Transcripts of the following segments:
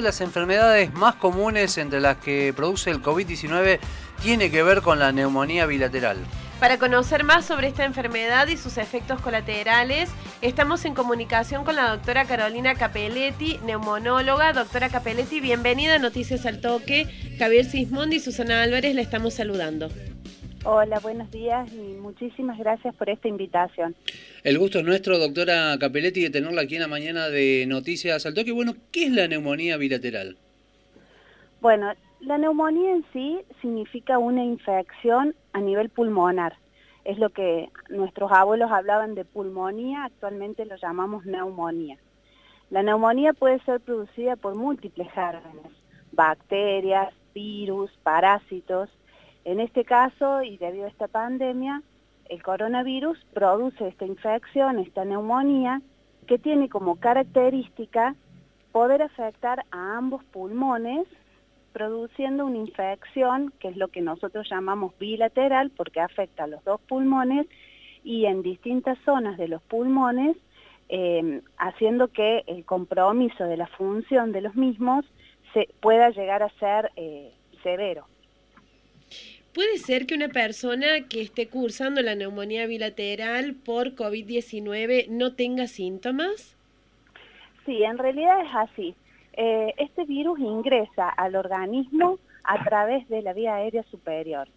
de las enfermedades más comunes entre las que produce el COVID-19 tiene que ver con la neumonía bilateral. Para conocer más sobre esta enfermedad y sus efectos colaterales, estamos en comunicación con la doctora Carolina Capelletti, neumonóloga. Doctora Capelletti, bienvenida a Noticias al Toque. Javier Sismondi y Susana Álvarez la estamos saludando. Hola, buenos días y muchísimas gracias por esta invitación. El gusto es nuestro, doctora Capelletti, de tenerla aquí en la mañana de Noticias al Toque. Bueno, ¿qué es la neumonía bilateral? Bueno, la neumonía en sí significa una infección a nivel pulmonar. Es lo que nuestros abuelos hablaban de pulmonía, actualmente lo llamamos neumonía. La neumonía puede ser producida por múltiples gérmenes, bacterias, virus, parásitos. En este caso, y debido a esta pandemia, el coronavirus produce esta infección, esta neumonía, que tiene como característica poder afectar a ambos pulmones produciendo una infección, que es lo que nosotros llamamos bilateral, porque afecta a los dos pulmones y en distintas zonas de los pulmones, eh, haciendo que el compromiso de la función de los mismos se pueda llegar a ser eh, severo. ¿Puede ser que una persona que esté cursando la neumonía bilateral por COVID-19 no tenga síntomas? Sí, en realidad es así. Eh, este virus ingresa al organismo a través de la vía aérea superior,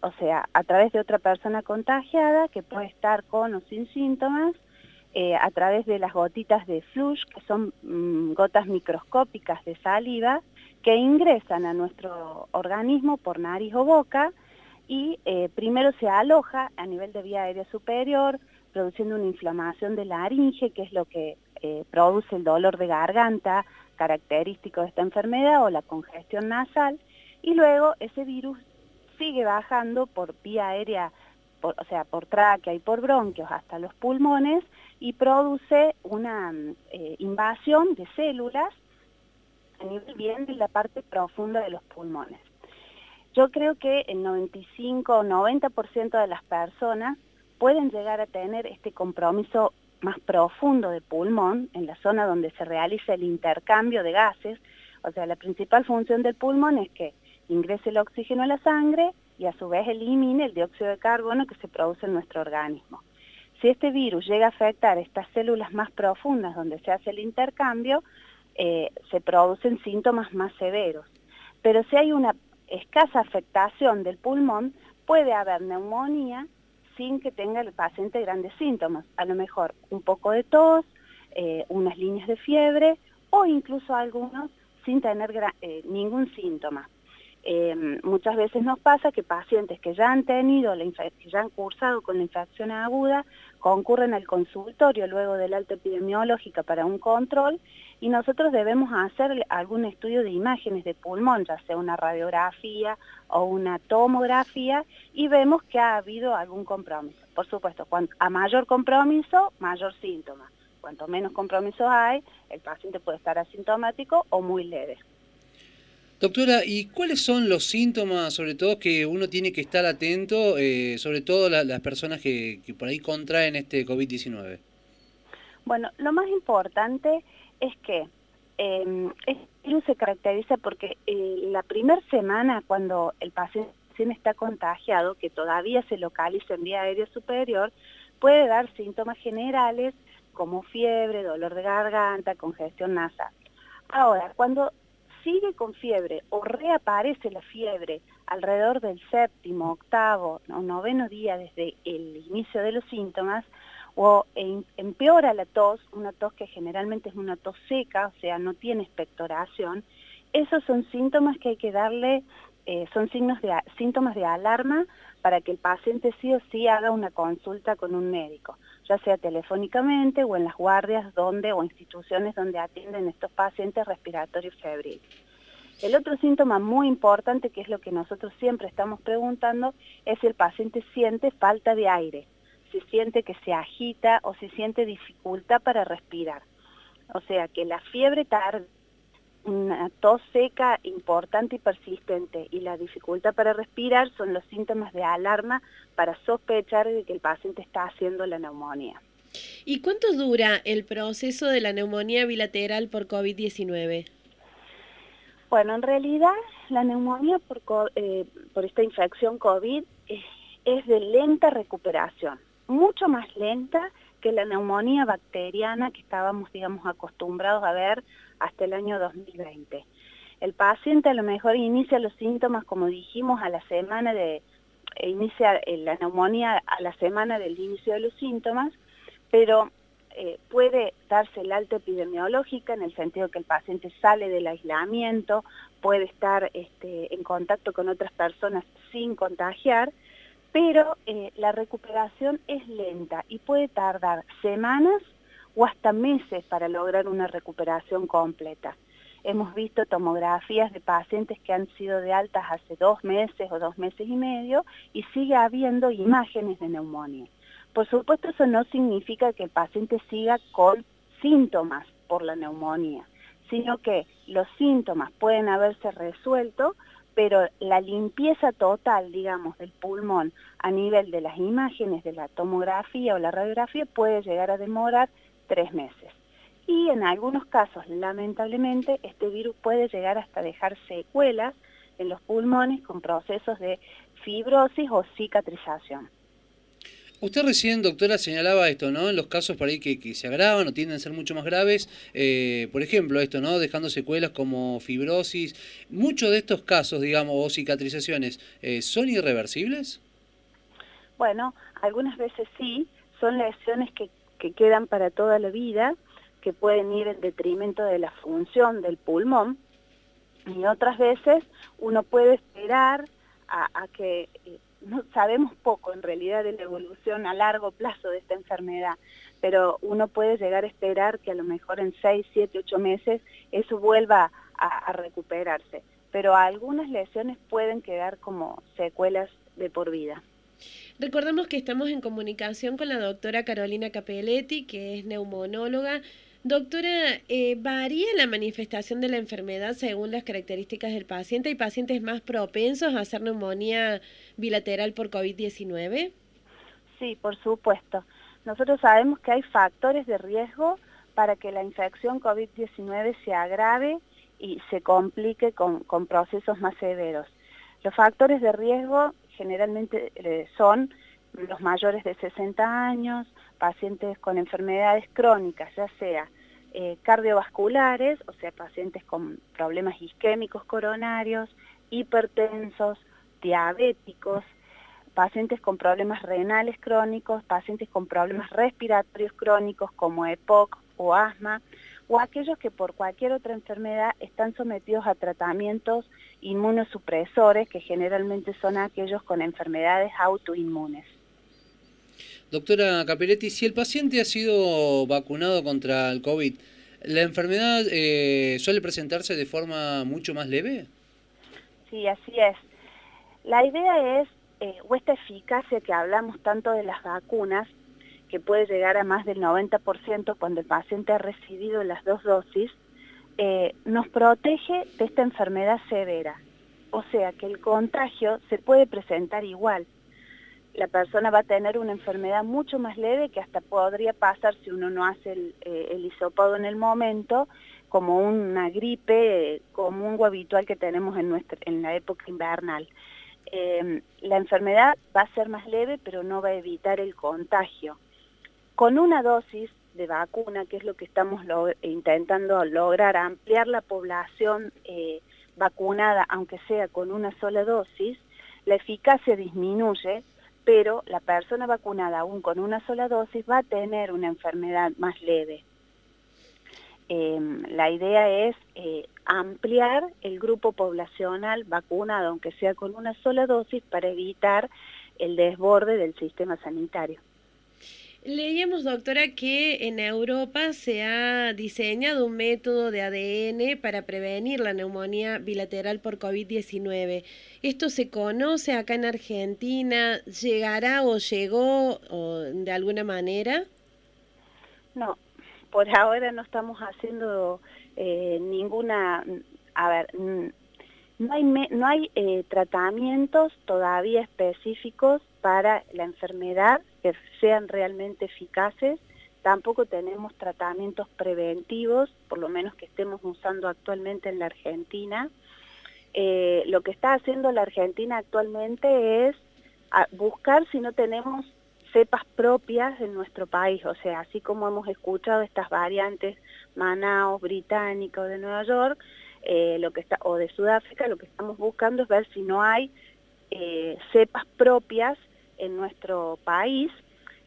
o sea, a través de otra persona contagiada que puede estar con o sin síntomas, eh, a través de las gotitas de flush, que son mm, gotas microscópicas de saliva, que ingresan a nuestro organismo por nariz o boca y eh, primero se aloja a nivel de vía aérea superior, produciendo una inflamación de la laringe, que es lo que produce el dolor de garganta, característico de esta enfermedad o la congestión nasal. Y luego ese virus sigue bajando por vía aérea, o sea, por tráquea y por bronquios hasta los pulmones y produce una eh, invasión de células a nivel bien de la parte profunda de los pulmones. Yo creo que el 95 o 90% de las personas pueden llegar a tener este compromiso más profundo de pulmón, en la zona donde se realiza el intercambio de gases, o sea, la principal función del pulmón es que ingrese el oxígeno a la sangre y a su vez elimine el dióxido de carbono que se produce en nuestro organismo. Si este virus llega a afectar estas células más profundas donde se hace el intercambio, eh, se producen síntomas más severos. Pero si hay una escasa afectación del pulmón, puede haber neumonía sin que tenga el paciente grandes síntomas, a lo mejor un poco de tos, eh, unas líneas de fiebre o incluso algunos sin tener eh, ningún síntoma. Em, muchas veces nos pasa que pacientes que ya han tenido, la que ya han cursado con la infección aguda, concurren al consultorio luego del alta epidemiológica para un control y nosotros debemos hacer algún estudio de imágenes de pulmón, ya sea una radiografía o una tomografía, y vemos que ha habido algún compromiso. Por supuesto, a mayor compromiso, mayor síntoma. Cuanto menos compromiso hay, el paciente puede estar asintomático o muy leve. Doctora, ¿y cuáles son los síntomas, sobre todo, que uno tiene que estar atento, eh, sobre todo las personas que, por ahí contraen este COVID-19? Bueno, lo más importante es que eh, este virus se caracteriza porque eh, la primera semana cuando el paciente está contagiado, que todavía se localiza en vía aérea superior, puede dar síntomas generales como fiebre, dolor de garganta, congestión nasal. Ahora, cuando sigue con fiebre o reaparece la fiebre alrededor del séptimo, octavo o noveno día desde el inicio de los síntomas, o empeora la tos, una tos que generalmente es una tos seca, o sea, no tiene expectoración, esos son síntomas que hay que darle, eh, son signos de, síntomas de alarma para que el paciente sí o sí haga una consulta con un médico, ya sea telefónicamente o en las guardias donde o instituciones donde atienden estos pacientes respiratorios febriles. El otro síntoma muy importante, que es lo que nosotros siempre estamos preguntando, es si el paciente siente falta de aire, si siente que se agita o si siente dificultad para respirar. O sea, que la fiebre tarde una tos seca importante y persistente y la dificultad para respirar son los síntomas de alarma para sospechar de que el paciente está haciendo la neumonía. ¿Y cuánto dura el proceso de la neumonía bilateral por COVID-19? Bueno, en realidad la neumonía por, eh, por esta infección COVID es, es de lenta recuperación, mucho más lenta que la neumonía bacteriana que estábamos, digamos, acostumbrados a ver hasta el año 2020. El paciente a lo mejor inicia los síntomas, como dijimos, a la semana de, e inicia eh, la neumonía a la semana del inicio de los síntomas, pero eh, puede darse el alta epidemiológica en el sentido que el paciente sale del aislamiento, puede estar este, en contacto con otras personas sin contagiar, pero eh, la recuperación es lenta y puede tardar semanas o hasta meses para lograr una recuperación completa. Hemos visto tomografías de pacientes que han sido de altas hace dos meses o dos meses y medio y sigue habiendo imágenes de neumonía. Por supuesto, eso no significa que el paciente siga con síntomas por la neumonía, sino que los síntomas pueden haberse resuelto, pero la limpieza total, digamos, del pulmón a nivel de las imágenes de la tomografía o la radiografía puede llegar a demorar tres meses. Y en algunos casos, lamentablemente, este virus puede llegar hasta dejar secuelas en los pulmones con procesos de fibrosis o cicatrización. Usted recién, doctora, señalaba esto, ¿no? En los casos por ahí que, se agravan o tienden a ser mucho más graves, eh, por ejemplo, esto, ¿no? Dejando secuelas como fibrosis. ¿Muchos de estos casos, digamos, o cicatrizaciones, eh, son irreversibles? Bueno, algunas veces sí, son lesiones que, que quedan para toda la vida, que pueden ir en detrimento de la función del pulmón, y otras veces uno puede esperar a, que eh, no sabemos poco en realidad de la evolución a largo plazo de esta enfermedad, pero uno puede llegar a esperar que a lo mejor en 6, 7, 8 meses eso vuelva a, recuperarse, pero algunas lesiones pueden quedar como secuelas de por vida. Recordemos que estamos en comunicación con la doctora Carolina Capelletti, que es neumonóloga. Doctora, eh, ¿varía la manifestación de la enfermedad según las características del paciente? ¿Hay pacientes más propensos a hacer neumonía bilateral por COVID-19? Sí, por supuesto. Nosotros sabemos que hay factores de riesgo para que la infección COVID-19 se agrave y se complique con, con, procesos más severos. Los factores de riesgo generalmente eh, son los mayores de 60 años, pacientes con enfermedades crónicas, ya sea eh, cardiovasculares, o sea, pacientes con problemas isquémicos coronarios, hipertensos, diabéticos, pacientes con problemas renales crónicos, pacientes con problemas respiratorios crónicos como EPOC o asma, o aquellos que por cualquier otra enfermedad están sometidos a tratamientos inmunosupresores, que generalmente son aquellos con enfermedades autoinmunes. Doctora Capelletti, si el paciente ha sido vacunado contra el COVID, ¿la enfermedad eh, suele presentarse de forma mucho más leve? Sí, así es. La idea es, eh, o esta eficacia que hablamos tanto de las vacunas, que puede llegar a más del 90% cuando el paciente ha recibido las dos dosis, eh, nos protege de esta enfermedad severa. O sea que el contagio se puede presentar igual. La persona va a tener una enfermedad mucho más leve que hasta podría pasar si uno no hace el, eh, el en el momento, como una gripe común o habitual que tenemos en, nuestra, en la época invernal. Eh, la enfermedad va a ser más leve, pero no va a evitar el contagio. Con una dosis de vacuna, que es lo que estamos intentando lograr, ampliar la población eh, vacunada, aunque sea con una sola dosis, la eficacia disminuye, pero la persona vacunada aún con una sola dosis va a tener una enfermedad más leve. Em, la idea es eh, ampliar el grupo poblacional vacunado, aunque sea con una sola dosis, para evitar el desborde del sistema sanitario. Leíamos, doctora, que en Europa se ha diseñado un método de ADN para prevenir la neumonía bilateral por COVID-19. ¿Esto se conoce acá en Argentina? ¿Llegará o llegó de alguna manera? No, por ahora no estamos haciendo eh, ninguna, a ver, no hay, no hay eh, tratamientos todavía específicos para la enfermedad que sean realmente eficaces, tampoco tenemos tratamientos preventivos, por lo menos que estemos usando actualmente en la Argentina. Eh, lo que está haciendo la Argentina actualmente es buscar si no tenemos cepas propias en nuestro país, o sea, así como hemos escuchado estas variantes Manaus, británica o de Nueva York, eh, lo que está, o de Sudáfrica, lo que estamos buscando es ver si no hay eh, cepas propias en nuestro país,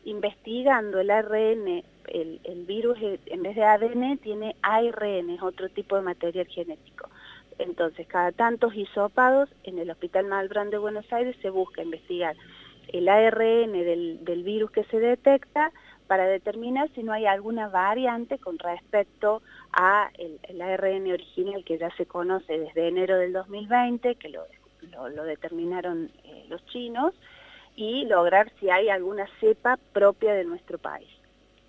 investigando el ARN, el, el virus en vez de ADN tiene ARN, es otro tipo de material genético. Entonces, cada tantos hisopados en el Hospital Malbrán de Buenos Aires se busca investigar el ARN del, del virus que se detecta para determinar si no hay alguna variante con respecto a el, ARN original que ya se conoce desde enero del 2020, que lo, lo, determinaron eh, los chinos, y lograr si hay alguna cepa propia de nuestro país.